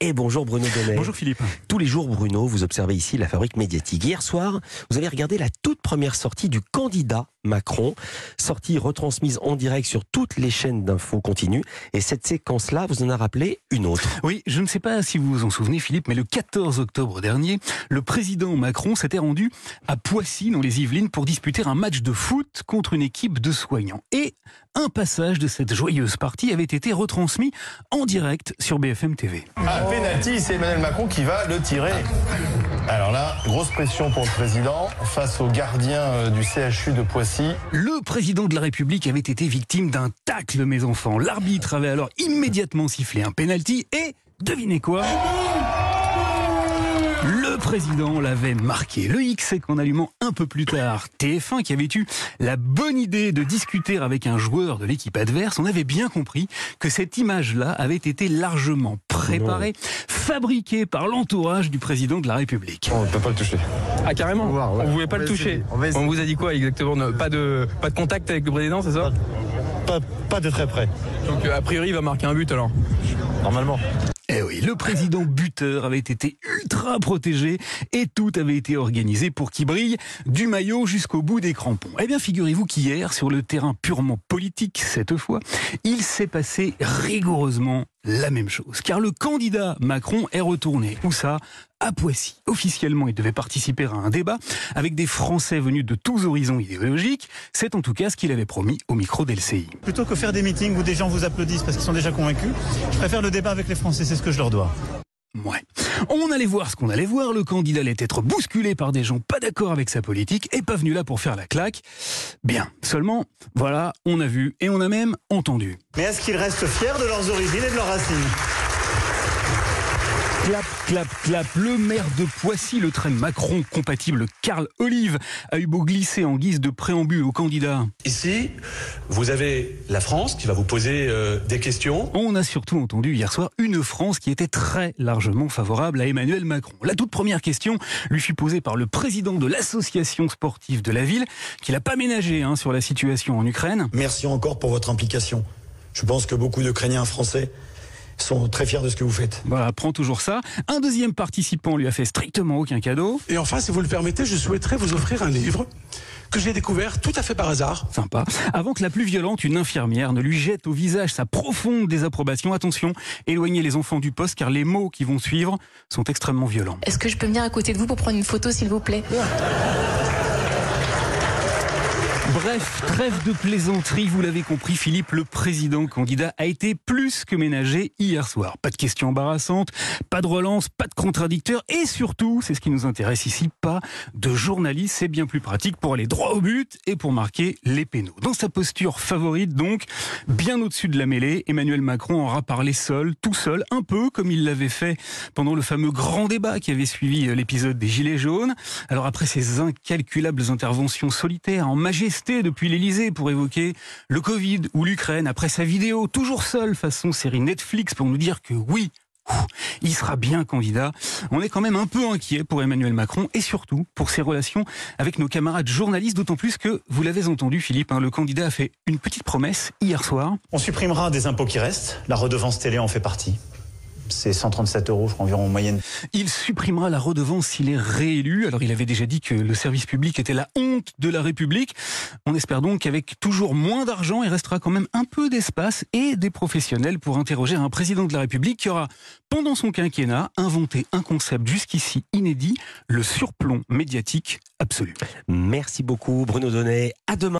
Et bonjour Bruno Donnet. Bonjour Philippe. Tous les jours, Bruno, vous observez ici la fabrique médiatique. Hier soir, vous avez regardé la toute première sortie du candidat Macron, sortie retransmise en direct sur toutes les chaînes d'infos continues. Et cette séquence-là vous en a rappelé une autre. Oui, je ne sais pas si vous vous en souvenez Philippe, mais le 14 octobre dernier, le président Macron s'était rendu à Poissy dans les Yvelines pour disputer un match de foot contre une équipe de soignants. Et un passage de cette joyeuse partie avait été retransmis en direct sur BFM TV. Ah, penalty, c'est Emmanuel Macron qui va le tirer. Alors là, grosse pression pour le président face au gardien euh, du CHU de Poissy. Le président de la République avait été victime d'un tacle, mes enfants. L'arbitre avait alors immédiatement sifflé un penalty et, devinez quoi? Le président l'avait marqué. Le X est qu'en allumant un peu plus tard TF1 qui avait eu la bonne idée de discuter avec un joueur de l'équipe adverse, on avait bien compris que cette image-là avait été largement préparée, fabriquée par l'entourage du président de la République. On ne peut pas le toucher. Ah carrément On ne voulait pas le toucher. On, vous a dit quoi exactement pas de, pas de contact avec le président, c'est ça pas, pas de très près. Donc a priori il va marquer un but alors Normalement. Eh oui, le président buteur avait été ultra protégé et tout avait été organisé pour qu'il brille du maillot jusqu'au bout des crampons. Eh bien, figurez-vous qu'hier, sur le terrain purement politique cette fois, il s'est passé rigoureusement la même chose. Car le candidat Macron est retourné. Où ça? À Poissy. Officiellement, il devait participer à un débat avec des Français venus de tous horizons idéologiques. C'est en tout cas ce qu'il avait promis au micro d'LCI. Plutôt que faire des meetings où des gens vous applaudissent parce qu'ils sont déjà convaincus, je préfère le débat avec les Français, c'est ce que je leur dois. Ouais. On allait voir ce qu'on allait voir. Le candidat allait être bousculé par des gens pas d'accord avec sa politique et pas venu là pour faire la claque. Bien. Seulement, voilà, on a vu et on a même entendu. Mais est-ce qu'ils restent fiers de leurs origines et de leurs racines? Clap, clap, clap. Le maire de Poissy, le train Macron compatible Karl Olive, a eu beau glisser en guise de préambule au candidat. Ici, vous avez la France qui va vous poser euh, des questions. On a surtout entendu hier soir une France qui était très largement favorable à Emmanuel Macron. La toute première question lui fut posée par le président de l'association sportive de la ville, qui n'a pas ménagé hein, sur la situation en Ukraine. Merci encore pour votre implication. Je pense que beaucoup d'Ukrainiens français sont très fiers de ce que vous faites. Voilà, prend toujours ça. Un deuxième participant lui a fait strictement aucun cadeau. Et enfin, si vous le permettez, je souhaiterais vous offrir un livre que j'ai découvert tout à fait par hasard. Sympa. Avant que la plus violente, une infirmière, ne lui jette au visage sa profonde désapprobation. Attention, éloignez les enfants du poste car les mots qui vont suivre sont extrêmement violents. Est-ce que je peux venir à côté de vous pour prendre une photo, s'il vous plaît? Bref, trêve de plaisanterie, vous l'avez compris, Philippe, le président candidat a été plus que ménagé hier soir. Pas de questions embarrassantes, pas de relance, pas de contradicteurs et surtout, c'est ce qui nous intéresse ici, pas de journaliste. C'est bien plus pratique pour aller droit au but et pour marquer les pénaux. Dans sa posture favorite, donc, bien au-dessus de la mêlée, Emmanuel Macron aura parlé seul, tout seul, un peu comme il l'avait fait pendant le fameux grand débat qui avait suivi l'épisode des Gilets jaunes. Alors après ces incalculables interventions solitaires en majesté, depuis l'Elysée pour évoquer le Covid ou l'Ukraine après sa vidéo, toujours seul façon série Netflix pour nous dire que oui, il sera bien candidat. On est quand même un peu inquiet pour Emmanuel Macron et surtout pour ses relations avec nos camarades journalistes, d'autant plus que, vous l'avez entendu Philippe, hein, le candidat a fait une petite promesse hier soir. On supprimera des impôts qui restent, la redevance télé en fait partie c'est 137 euros environ en moyenne. Il supprimera la redevance s'il est réélu. Alors il avait déjà dit que le service public était la honte de la République. On espère donc qu'avec toujours moins d'argent, il restera quand même un peu d'espace et des professionnels pour interroger un président de la République qui aura, pendant son quinquennat, inventé un concept jusqu'ici inédit, le surplomb médiatique absolu. Merci beaucoup Bruno Donnet. À demain.